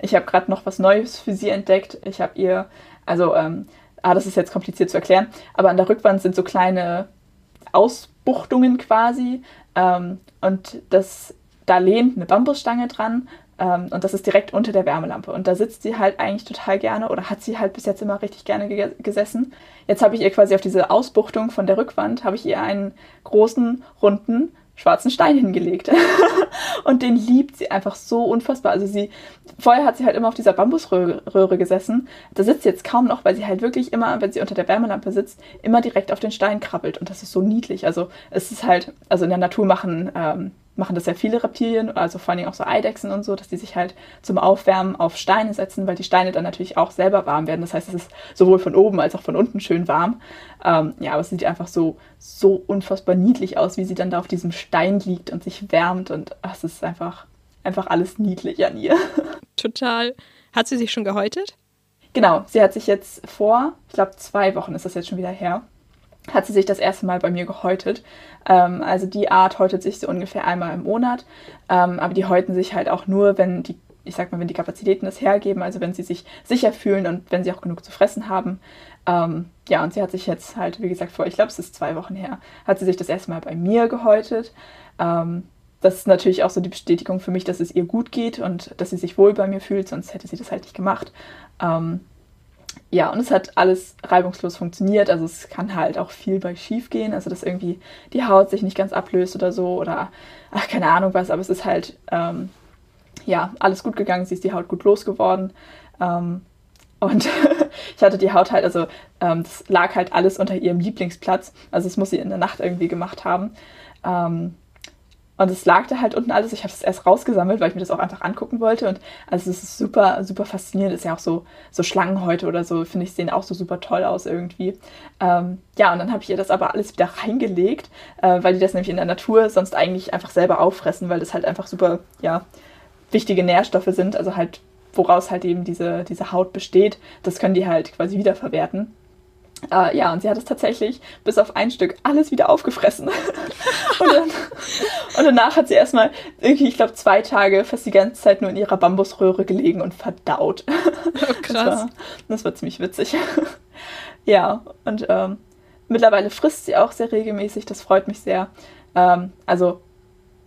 Ich habe gerade noch was Neues für sie entdeckt. Ich habe ihr, also, ähm, ah, das ist jetzt kompliziert zu erklären, aber an der Rückwand sind so kleine Aus Buchtungen quasi. Ähm, und das, da lehnt eine Bambusstange dran. Ähm, und das ist direkt unter der Wärmelampe. Und da sitzt sie halt eigentlich total gerne oder hat sie halt bis jetzt immer richtig gerne ge gesessen. Jetzt habe ich ihr quasi auf diese Ausbuchtung von der Rückwand, habe ich ihr einen großen, runden schwarzen Stein hingelegt. und den liebt sie einfach so unfassbar. Also sie, vorher hat sie halt immer auf dieser Bambusröhre gesessen. Da sitzt sie jetzt kaum noch, weil sie halt wirklich immer, wenn sie unter der Wärmelampe sitzt, immer direkt auf den Stein krabbelt. Und das ist so niedlich. Also es ist halt, also in der Natur machen ähm, machen das ja viele Reptilien, also vor allem auch so Eidechsen und so, dass die sich halt zum Aufwärmen auf Steine setzen, weil die Steine dann natürlich auch selber warm werden. Das heißt, es ist sowohl von oben als auch von unten schön warm. Ähm, ja, aber es sieht einfach so, so unfassbar niedlich aus, wie sie dann da auf diesem Stein liegt und sich wärmt und ach, es ist einfach, einfach alles niedlich an ihr. Total. Hat sie sich schon gehäutet? Genau, sie hat sich jetzt vor, ich glaube zwei Wochen ist das jetzt schon wieder her, hat sie sich das erste Mal bei mir gehäutet. Ähm, also die Art häutet sich so ungefähr einmal im Monat, ähm, aber die häuten sich halt auch nur, wenn die, ich sag mal, wenn die Kapazitäten das hergeben, also wenn sie sich sicher fühlen und wenn sie auch genug zu fressen haben. Ähm, ja, und sie hat sich jetzt halt, wie gesagt, vor, ich glaube, es ist zwei Wochen her, hat sie sich das erste Mal bei mir gehäutet. Ähm, das ist natürlich auch so die Bestätigung für mich, dass es ihr gut geht und dass sie sich wohl bei mir fühlt, sonst hätte sie das halt nicht gemacht. Ja, und es hat alles reibungslos funktioniert. Also es kann halt auch viel bei schief gehen, also dass irgendwie die Haut sich nicht ganz ablöst oder so oder ach, keine Ahnung was, aber es ist halt ähm, ja alles gut gegangen. Sie ist die Haut gut losgeworden. Ähm, und ich hatte die Haut halt, also ähm, das lag halt alles unter ihrem Lieblingsplatz. Also es muss sie in der Nacht irgendwie gemacht haben. Ähm, und es lag da halt unten alles. Ich habe es erst rausgesammelt, weil ich mir das auch einfach angucken wollte. Und also es ist super, super faszinierend. Ist ja auch so, so Schlangenhäute oder so, finde ich, sehen auch so super toll aus irgendwie. Ähm, ja, und dann habe ich ihr das aber alles wieder reingelegt, äh, weil die das nämlich in der Natur sonst eigentlich einfach selber auffressen, weil das halt einfach super, ja, wichtige Nährstoffe sind. Also halt, woraus halt eben diese, diese Haut besteht. Das können die halt quasi wiederverwerten. Äh, ja, und sie hat es tatsächlich bis auf ein Stück alles wieder aufgefressen. und, dann, und, danach hat sie erstmal irgendwie, ich glaube, zwei Tage fast die ganze Zeit nur in ihrer Bambusröhre gelegen und verdaut. Oh, krass. Das war, das war ziemlich witzig. ja, und ähm, mittlerweile frisst sie auch sehr regelmäßig, das freut mich sehr. Ähm, also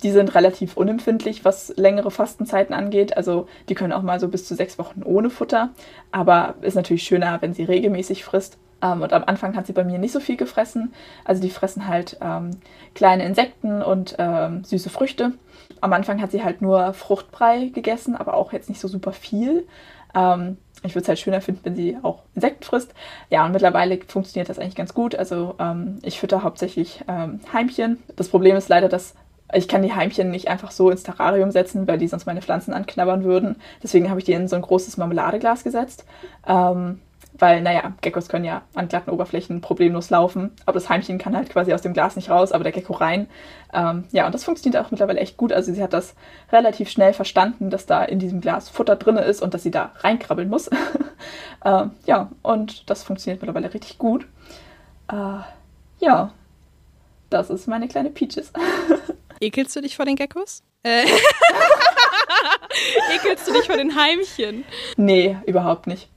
die sind relativ unempfindlich, was längere Fastenzeiten angeht. Also die können auch mal so bis zu sechs Wochen ohne Futter. Aber ist natürlich schöner, wenn sie regelmäßig frisst. Ähm, und am Anfang hat sie bei mir nicht so viel gefressen. Also die fressen halt ähm, kleine Insekten und ähm, süße Früchte. Am Anfang hat sie halt nur Fruchtbrei gegessen, aber auch jetzt nicht so super viel. Ähm, ich würde es halt schöner finden, wenn sie auch Insekten frisst. Ja, und mittlerweile funktioniert das eigentlich ganz gut. Also ähm, ich fütter hauptsächlich ähm, Heimchen. Das Problem ist leider, dass ich kann die Heimchen nicht einfach so ins Terrarium setzen, weil die sonst meine Pflanzen anknabbern würden. Deswegen habe ich die in so ein großes Marmeladeglas gesetzt. Ähm, weil, naja, Geckos können ja an glatten Oberflächen problemlos laufen, aber das Heimchen kann halt quasi aus dem Glas nicht raus, aber der Gecko rein. Ähm, ja, und das funktioniert auch mittlerweile echt gut. Also sie hat das relativ schnell verstanden, dass da in diesem Glas Futter drin ist und dass sie da reinkrabbeln muss. ähm, ja, und das funktioniert mittlerweile richtig gut. Äh, ja, das ist meine kleine Peaches. Ekelst du dich vor den Geckos? Äh. Ekelst du dich vor den Heimchen? Nee, überhaupt nicht.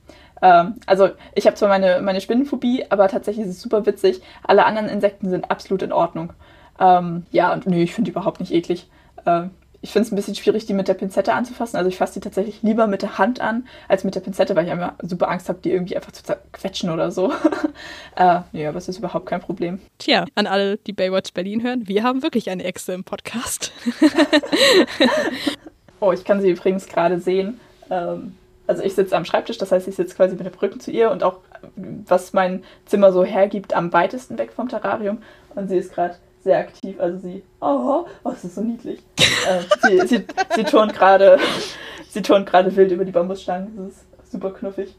Ähm, also ich habe zwar meine, meine Spinnenphobie, aber tatsächlich ist es super witzig. Alle anderen Insekten sind absolut in Ordnung. Ähm, ja, und nee, ich finde die überhaupt nicht eklig. Ähm, ich finde es ein bisschen schwierig, die mit der Pinzette anzufassen. Also ich fasse die tatsächlich lieber mit der Hand an, als mit der Pinzette, weil ich immer super Angst habe, die irgendwie einfach zu zerquetschen oder so. äh, ja, aber es ist überhaupt kein Problem. Tja, an alle, die Baywatch Berlin hören, wir haben wirklich eine Exe im Podcast. oh, ich kann sie übrigens gerade sehen. Ähm, also ich sitze am Schreibtisch, das heißt, ich sitze quasi mit dem Rücken zu ihr und auch, was mein Zimmer so hergibt, am weitesten weg vom Terrarium. Und sie ist gerade sehr aktiv. Also sie, oh, oh das ist so niedlich. äh, sie, sie, sie turnt gerade, sie turnt gerade wild über die Bambusstangen. Das ist super knuffig.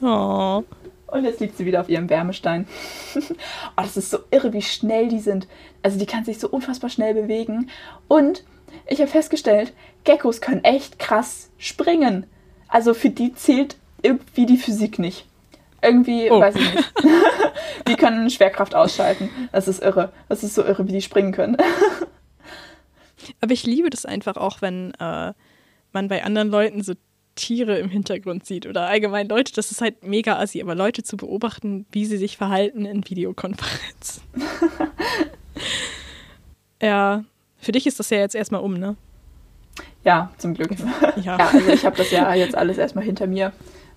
Oh. Und jetzt liegt sie wieder auf ihrem Wärmestein. oh, das ist so irre, wie schnell die sind. Also die kann sich so unfassbar schnell bewegen. Und ich habe festgestellt, Geckos können echt krass springen. Also für die zählt irgendwie die Physik nicht. Irgendwie, oh. weiß ich nicht. die können Schwerkraft ausschalten. Das ist irre. Das ist so irre, wie die springen können. Aber ich liebe das einfach auch, wenn äh, man bei anderen Leuten so Tiere im Hintergrund sieht oder allgemein Leute, das ist halt mega assi, aber Leute zu beobachten, wie sie sich verhalten in Videokonferenz. ja, für dich ist das ja jetzt erstmal um, ne? Ja, zum Glück. Ja, ja also ich habe das ja jetzt alles erstmal hinter mir.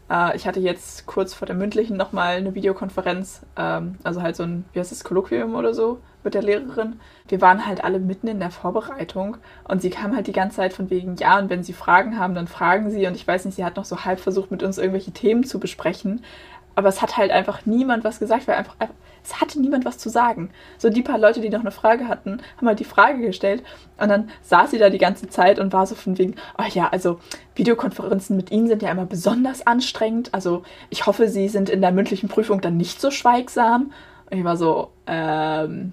Äh, ich hatte jetzt kurz vor der mündlichen nochmal eine Videokonferenz, ähm, also halt so ein, wie heißt das, Kolloquium oder so mit der Lehrerin. Wir waren halt alle mitten in der Vorbereitung und sie kam halt die ganze Zeit von wegen, ja, und wenn sie Fragen haben, dann fragen sie. Und ich weiß nicht, sie hat noch so halb versucht, mit uns irgendwelche Themen zu besprechen. Aber es hat halt einfach niemand was gesagt, weil einfach, einfach es hatte niemand was zu sagen. So die paar Leute, die noch eine Frage hatten, haben halt die Frage gestellt und dann saß sie da die ganze Zeit und war so von wegen, oh ja, also Videokonferenzen mit Ihnen sind ja immer besonders anstrengend. Also ich hoffe, Sie sind in der mündlichen Prüfung dann nicht so schweigsam. Und ich war so, ähm,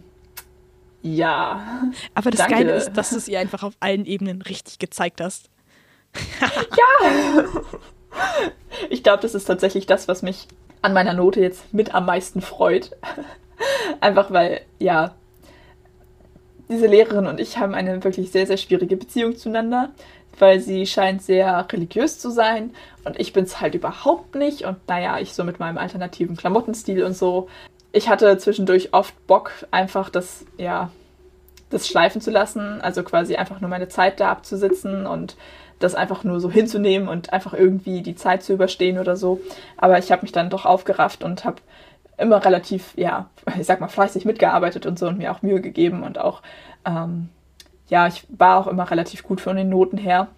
ja. Aber das danke. Geile ist, dass du es ihr einfach auf allen Ebenen richtig gezeigt hast. ja! Ich glaube, das ist tatsächlich das, was mich an meiner Note jetzt mit am meisten freut. Einfach weil, ja, diese Lehrerin und ich haben eine wirklich sehr, sehr schwierige Beziehung zueinander, weil sie scheint sehr religiös zu sein und ich bin es halt überhaupt nicht. Und naja, ich so mit meinem alternativen Klamottenstil und so. Ich hatte zwischendurch oft Bock, einfach das, ja, das schleifen zu lassen, also quasi einfach nur meine Zeit da abzusitzen und das einfach nur so hinzunehmen und einfach irgendwie die Zeit zu überstehen oder so. Aber ich habe mich dann doch aufgerafft und habe immer relativ, ja, ich sag mal, fleißig mitgearbeitet und so und mir auch Mühe gegeben und auch, ähm, ja, ich war auch immer relativ gut von den Noten her.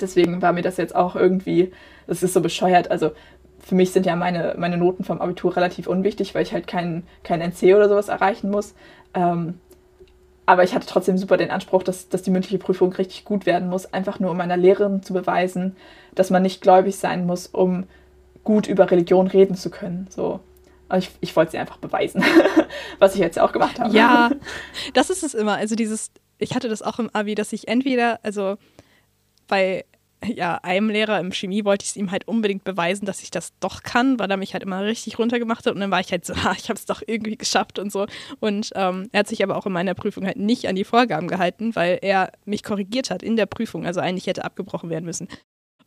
Deswegen war mir das jetzt auch irgendwie, das ist so bescheuert. Also für mich sind ja meine, meine Noten vom Abitur relativ unwichtig, weil ich halt kein, kein NC oder sowas erreichen muss. Ähm, aber ich hatte trotzdem super den Anspruch, dass, dass die mündliche Prüfung richtig gut werden muss, einfach nur um meiner Lehrerin zu beweisen, dass man nicht gläubig sein muss, um gut über Religion reden zu können. So. ich, ich wollte sie einfach beweisen, was ich jetzt auch gemacht habe. Ja, das ist es immer. Also dieses, ich hatte das auch im Abi, dass ich entweder, also bei ja, einem Lehrer im Chemie wollte ich es ihm halt unbedingt beweisen, dass ich das doch kann, weil er mich halt immer richtig runtergemacht hat. Und dann war ich halt so, ah, ich habe es doch irgendwie geschafft und so. Und ähm, er hat sich aber auch in meiner Prüfung halt nicht an die Vorgaben gehalten, weil er mich korrigiert hat in der Prüfung. Also eigentlich hätte abgebrochen werden müssen.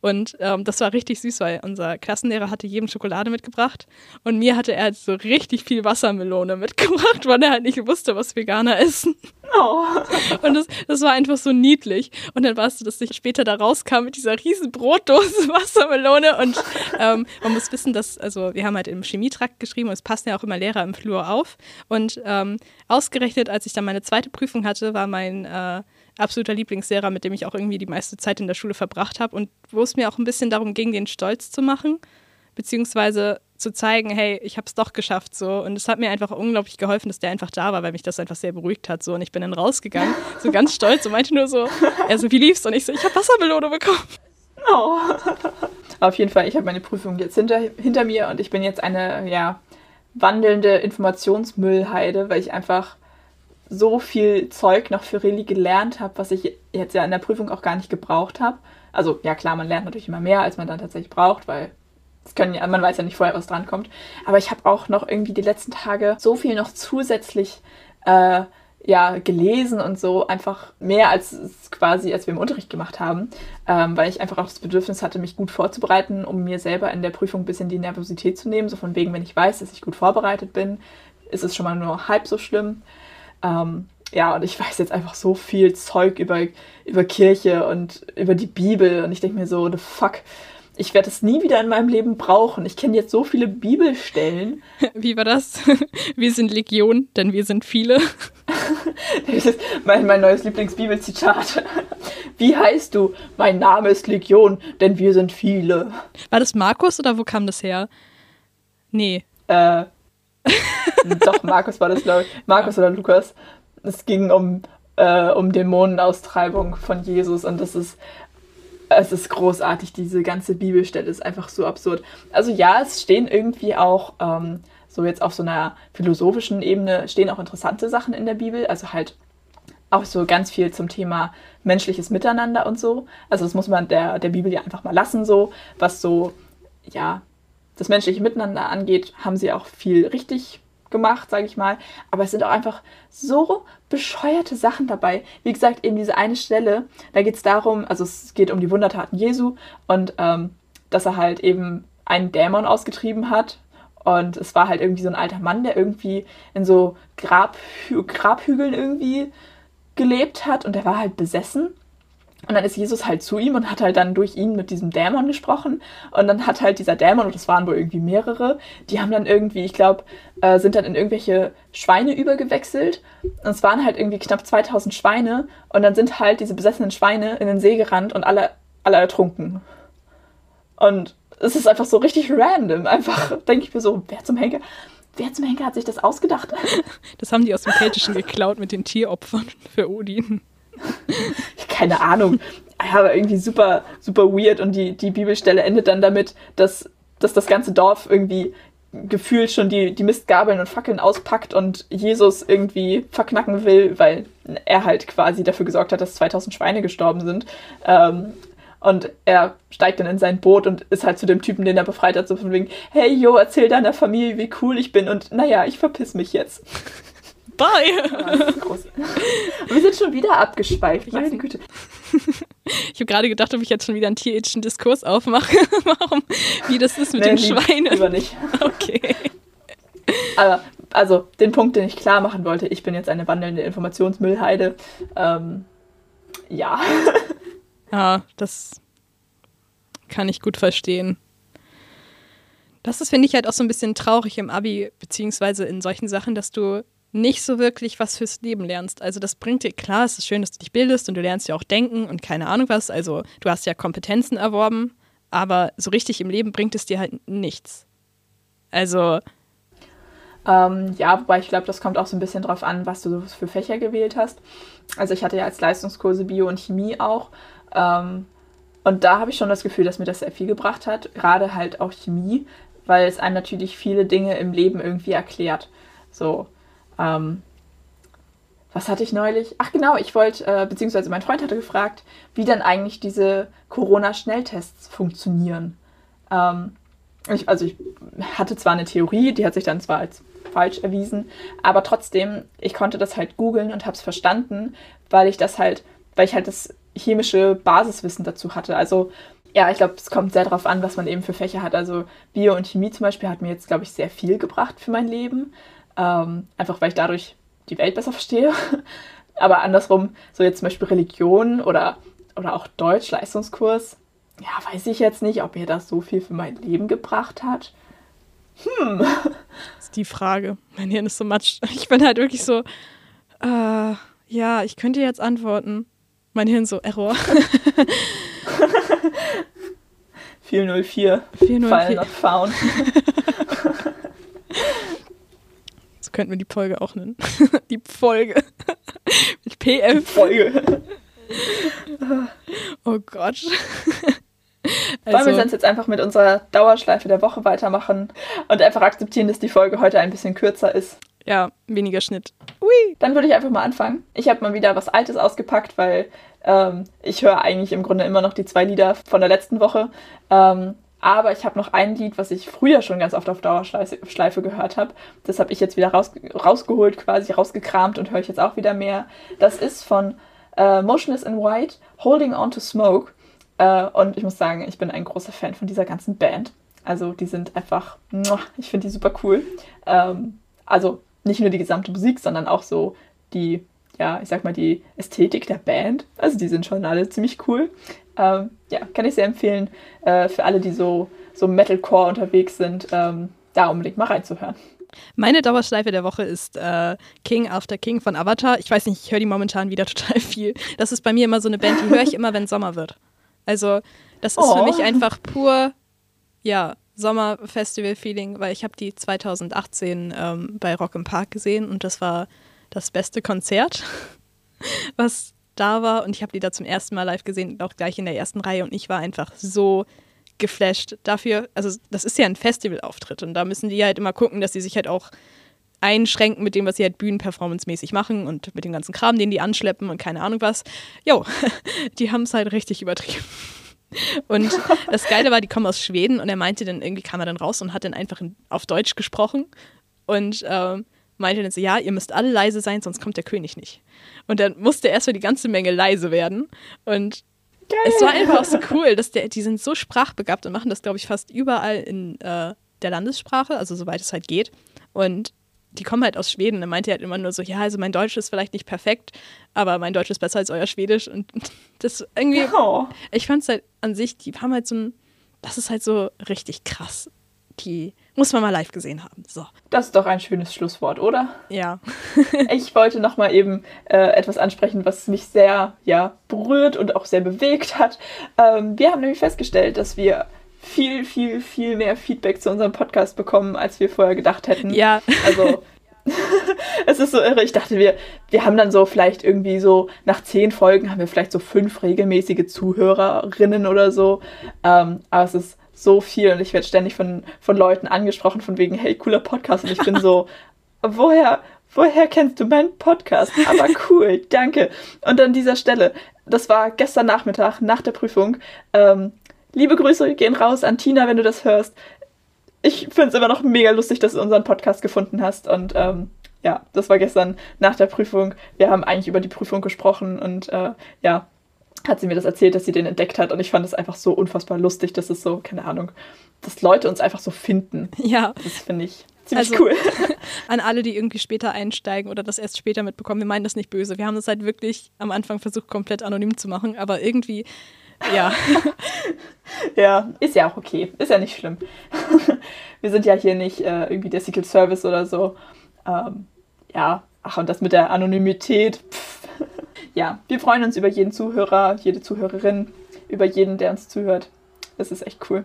Und ähm, das war richtig süß, weil unser Klassenlehrer hatte jedem Schokolade mitgebracht und mir hatte er so richtig viel Wassermelone mitgebracht, weil er halt nicht wusste, was Veganer essen. Oh. Und das, das war einfach so niedlich. Und dann war es so, dass ich später da rauskam mit dieser riesen Brotdose Wassermelone. Und ähm, man muss wissen, dass, also wir haben halt im Chemietrakt geschrieben und es passen ja auch immer Lehrer im Flur auf. Und ähm, ausgerechnet, als ich dann meine zweite Prüfung hatte, war mein äh, absoluter Lieblingslehrer, mit dem ich auch irgendwie die meiste Zeit in der Schule verbracht habe und wo es mir auch ein bisschen darum ging, den stolz zu machen, beziehungsweise zu zeigen, hey, ich habe es doch geschafft so und es hat mir einfach unglaublich geholfen, dass der einfach da war, weil mich das einfach sehr beruhigt hat so und ich bin dann rausgegangen, so ganz stolz und meinte nur so, er so, wie lief's? Und ich so, ich habe Wassermelone bekommen. Oh. Auf jeden Fall, ich habe meine Prüfung jetzt hinter, hinter mir und ich bin jetzt eine, ja, wandelnde Informationsmüllheide, weil ich einfach so viel Zeug noch für Reli gelernt habe, was ich jetzt ja in der Prüfung auch gar nicht gebraucht habe. Also ja klar, man lernt natürlich immer mehr, als man dann tatsächlich braucht, weil es können ja, man weiß ja nicht vorher, was drankommt. Aber ich habe auch noch irgendwie die letzten Tage so viel noch zusätzlich äh, ja gelesen und so einfach mehr als quasi als wir im Unterricht gemacht haben, ähm, weil ich einfach auch das Bedürfnis hatte, mich gut vorzubereiten, um mir selber in der Prüfung ein bisschen die Nervosität zu nehmen. So von wegen, wenn ich weiß, dass ich gut vorbereitet bin, ist es schon mal nur halb so schlimm. Ähm, ja, und ich weiß jetzt einfach so viel Zeug über, über Kirche und über die Bibel und ich denke mir so, the fuck, ich werde es nie wieder in meinem Leben brauchen. Ich kenne jetzt so viele Bibelstellen. Wie war das? Wir sind Legion, denn wir sind viele. das ist mein, mein neues Lieblingsbibelzitat. Wie heißt du? Mein Name ist Legion, denn wir sind viele. War das Markus oder wo kam das her? Nee. Äh, doch, Markus war das, glaube ich. Markus oder Lukas. Es ging um, äh, um Dämonenaustreibung von Jesus und das ist, es ist großartig. Diese ganze Bibelstelle ist einfach so absurd. Also ja, es stehen irgendwie auch ähm, so jetzt auf so einer philosophischen Ebene stehen auch interessante Sachen in der Bibel. Also halt auch so ganz viel zum Thema menschliches Miteinander und so. Also das muss man der, der Bibel ja einfach mal lassen, so, was so, ja, das menschliche Miteinander angeht, haben sie auch viel richtig gemacht, sage ich mal. Aber es sind auch einfach so bescheuerte Sachen dabei. Wie gesagt, eben diese eine Stelle, da geht es darum, also es geht um die Wundertaten Jesu und ähm, dass er halt eben einen Dämon ausgetrieben hat. Und es war halt irgendwie so ein alter Mann, der irgendwie in so Grabhü Grabhügeln irgendwie gelebt hat und der war halt besessen. Und dann ist Jesus halt zu ihm und hat halt dann durch ihn mit diesem Dämon gesprochen. Und dann hat halt dieser Dämon, und das waren wohl irgendwie mehrere, die haben dann irgendwie, ich glaube, äh, sind dann in irgendwelche Schweine übergewechselt. Und es waren halt irgendwie knapp 2000 Schweine. Und dann sind halt diese besessenen Schweine in den See gerannt und alle, alle ertrunken. Und es ist einfach so richtig random. Einfach denke ich mir so, wer zum Henker, wer zum Henker hat sich das ausgedacht? Das haben die aus dem Keltischen geklaut mit den Tieropfern für Odin. Keine Ahnung. Aber irgendwie super, super weird und die, die Bibelstelle endet dann damit, dass, dass das ganze Dorf irgendwie gefühlt schon die, die Mistgabeln und Fackeln auspackt und Jesus irgendwie verknacken will, weil er halt quasi dafür gesorgt hat, dass 2000 Schweine gestorben sind. Ähm, und er steigt dann in sein Boot und ist halt zu dem Typen, den er befreit hat, so von wegen, hey, yo, erzähl deiner Familie, wie cool ich bin und naja, ich verpiss mich jetzt. Bye. wir sind schon wieder abgeschweift, meine Güte. Ich habe gerade gedacht, ob ich jetzt schon wieder einen tierethischen Diskurs aufmache, warum, wie das ist mit nee, den Schweinen. Lieber nicht. Okay. Aber, also, den Punkt, den ich klar machen wollte, ich bin jetzt eine wandelnde Informationsmüllheide. Ähm, ja. Ja, das kann ich gut verstehen. Das ist, finde ich, halt auch so ein bisschen traurig im Abi, beziehungsweise in solchen Sachen, dass du nicht so wirklich was fürs Leben lernst. Also das bringt dir, klar, es ist schön, dass du dich bildest und du lernst ja auch denken und keine Ahnung was. Also du hast ja Kompetenzen erworben, aber so richtig im Leben bringt es dir halt nichts. Also. Ähm, ja, wobei ich glaube, das kommt auch so ein bisschen drauf an, was du für Fächer gewählt hast. Also ich hatte ja als Leistungskurse Bio und Chemie auch. Ähm, und da habe ich schon das Gefühl, dass mir das sehr viel gebracht hat. Gerade halt auch Chemie, weil es einem natürlich viele Dinge im Leben irgendwie erklärt. So, ähm, was hatte ich neulich? Ach genau, ich wollte, äh, beziehungsweise mein Freund hatte gefragt, wie dann eigentlich diese Corona-Schnelltests funktionieren. Ähm, ich, also ich hatte zwar eine Theorie, die hat sich dann zwar als falsch erwiesen, aber trotzdem, ich konnte das halt googeln und habe es verstanden, weil ich das halt, weil ich halt das chemische Basiswissen dazu hatte. Also ja, ich glaube, es kommt sehr darauf an, was man eben für Fächer hat. Also Bio und Chemie zum Beispiel hat mir jetzt, glaube ich, sehr viel gebracht für mein Leben. Ähm, einfach weil ich dadurch die Welt besser verstehe. Aber andersrum, so jetzt zum Beispiel Religion oder, oder auch Deutsch, Leistungskurs, ja, weiß ich jetzt nicht, ob mir das so viel für mein Leben gebracht hat. Hm. Das ist die Frage. Mein Hirn ist so matsch. Ich bin halt wirklich so, äh, ja, ich könnte jetzt antworten. Mein Hirn so, Error. 404. 404. File not found könnten wir die Folge auch nennen. die Folge. Mit PF. Folge. oh Gott. Also, Wollen wir sonst jetzt einfach mit unserer Dauerschleife der Woche weitermachen und einfach akzeptieren, dass die Folge heute ein bisschen kürzer ist? Ja, weniger Schnitt. Ui. Dann würde ich einfach mal anfangen. Ich habe mal wieder was Altes ausgepackt, weil ähm, ich höre eigentlich im Grunde immer noch die zwei Lieder von der letzten Woche. Ähm, aber ich habe noch ein Lied, was ich früher schon ganz oft auf Dauerschleife gehört habe. Das habe ich jetzt wieder raus, rausgeholt, quasi rausgekramt und höre ich jetzt auch wieder mehr. Das ist von äh, Motionless in White, Holding On to Smoke. Äh, und ich muss sagen, ich bin ein großer Fan von dieser ganzen Band. Also die sind einfach, ich finde die super cool. Ähm, also nicht nur die gesamte Musik, sondern auch so die, ja, ich sag mal, die Ästhetik der Band. Also die sind schon alle ziemlich cool. Ähm, ja, kann ich sehr empfehlen äh, für alle, die so, so Metalcore unterwegs sind, ähm, da unbedingt mal reinzuhören. Meine Dauerschleife der Woche ist äh, King After King von Avatar. Ich weiß nicht, ich höre die momentan wieder total viel. Das ist bei mir immer so eine Band, die höre ich immer, wenn Sommer wird. Also, das ist oh. für mich einfach pur, ja, Sommerfestival-Feeling, weil ich habe die 2018 ähm, bei Rock im Park gesehen und das war das beste Konzert, was da war. Und ich habe die da zum ersten Mal live gesehen, auch gleich in der ersten Reihe. Und ich war einfach so geflasht dafür. Also, das ist ja ein Festivalauftritt und da müssen die halt immer gucken, dass sie sich halt auch einschränken mit dem, was sie halt bühnenperformancemäßig machen und mit dem ganzen Kram, den die anschleppen und keine Ahnung was. Jo, die haben es halt richtig übertrieben. Und das Geile war, die kommen aus Schweden und er meinte dann, irgendwie kam er dann raus und hat dann einfach in, auf Deutsch gesprochen und äh, meinte dann so, ja, ihr müsst alle leise sein, sonst kommt der König nicht. Und dann musste erstmal die ganze Menge leise werden und Geil. es war einfach auch so cool, dass der, die sind so sprachbegabt und machen das, glaube ich, fast überall in äh, der Landessprache, also soweit es halt geht. Und die kommen halt aus Schweden. Er meinte halt immer nur so, ja, also mein Deutsch ist vielleicht nicht perfekt, aber mein Deutsch ist besser als euer Schwedisch. Und das irgendwie, oh. ich fand es halt an sich, die haben halt so ein, das ist halt so richtig krass. Die muss man mal live gesehen haben. So. Das ist doch ein schönes Schlusswort, oder? Ja. ich wollte noch mal eben äh, etwas ansprechen, was mich sehr ja, berührt und auch sehr bewegt hat. Ähm, wir haben nämlich festgestellt, dass wir viel, viel, viel mehr Feedback zu unserem Podcast bekommen, als wir vorher gedacht hätten. Ja. Also es ist so irre. Ich dachte, wir, wir haben dann so vielleicht irgendwie so nach zehn Folgen haben wir vielleicht so fünf regelmäßige Zuhörerinnen oder so. Ähm, aber es ist so viel und ich werde ständig von, von Leuten angesprochen, von wegen, hey, cooler Podcast. Und ich bin so, woher, woher kennst du meinen Podcast? Aber cool, danke. Und an dieser Stelle, das war gestern Nachmittag nach der Prüfung. Ähm, liebe Grüße gehen raus an Tina, wenn du das hörst ich finde es immer noch mega lustig, dass du unseren Podcast gefunden hast. Und ähm, ja, das war gestern nach der Prüfung. Wir haben eigentlich über die Prüfung gesprochen und äh, ja, hat sie mir das erzählt, dass sie den entdeckt hat. Und ich fand es einfach so unfassbar lustig, dass es so, keine Ahnung, dass Leute uns einfach so finden. Ja. Das finde ich ziemlich also, cool. An alle, die irgendwie später einsteigen oder das erst später mitbekommen, wir meinen das nicht böse. Wir haben das halt wirklich am Anfang versucht, komplett anonym zu machen, aber irgendwie ja. ja, ist ja auch okay. Ist ja nicht schlimm. Wir sind ja hier nicht äh, irgendwie der Secret Service oder so. Ähm, ja, ach, und das mit der Anonymität. Pff. Ja, wir freuen uns über jeden Zuhörer, jede Zuhörerin, über jeden, der uns zuhört. Das ist echt cool.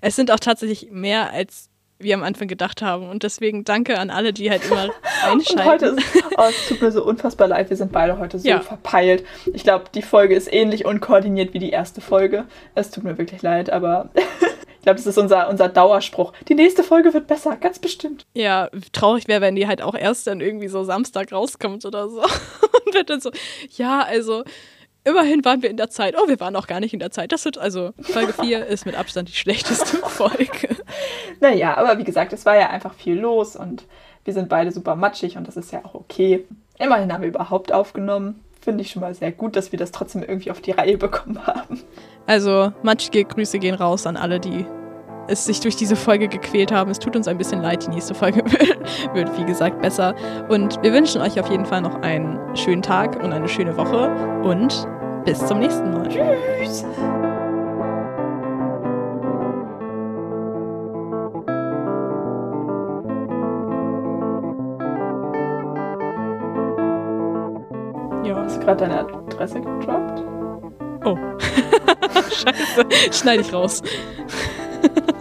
Es sind auch tatsächlich mehr als wir am Anfang gedacht haben. Und deswegen danke an alle, die halt immer einschalten. Und heute ist, oh, es tut mir so unfassbar leid, wir sind beide heute so ja. verpeilt. Ich glaube, die Folge ist ähnlich unkoordiniert wie die erste Folge. Es tut mir wirklich leid, aber glaube, das ist unser, unser Dauerspruch. Die nächste Folge wird besser, ganz bestimmt. Ja, traurig wäre, wenn die halt auch erst dann irgendwie so Samstag rauskommt oder so. Und wird dann so, ja, also immerhin waren wir in der Zeit. Oh, wir waren auch gar nicht in der Zeit. Das wird also, Folge 4 ist mit Abstand die schlechteste Folge. Naja, aber wie gesagt, es war ja einfach viel los und wir sind beide super matschig und das ist ja auch okay. Immerhin haben wir überhaupt aufgenommen. Finde ich schon mal sehr gut, dass wir das trotzdem irgendwie auf die Reihe bekommen haben. Also, matschige Grüße gehen raus an alle, die es sich durch diese Folge gequält haben. Es tut uns ein bisschen leid. Die nächste Folge wird, wie gesagt, besser. Und wir wünschen euch auf jeden Fall noch einen schönen Tag und eine schöne Woche. Und bis zum nächsten Mal. Tschüss. Ja. Hast du gerade deine Adresse gedroppt? Oh. Scheiße. Schneide ich raus.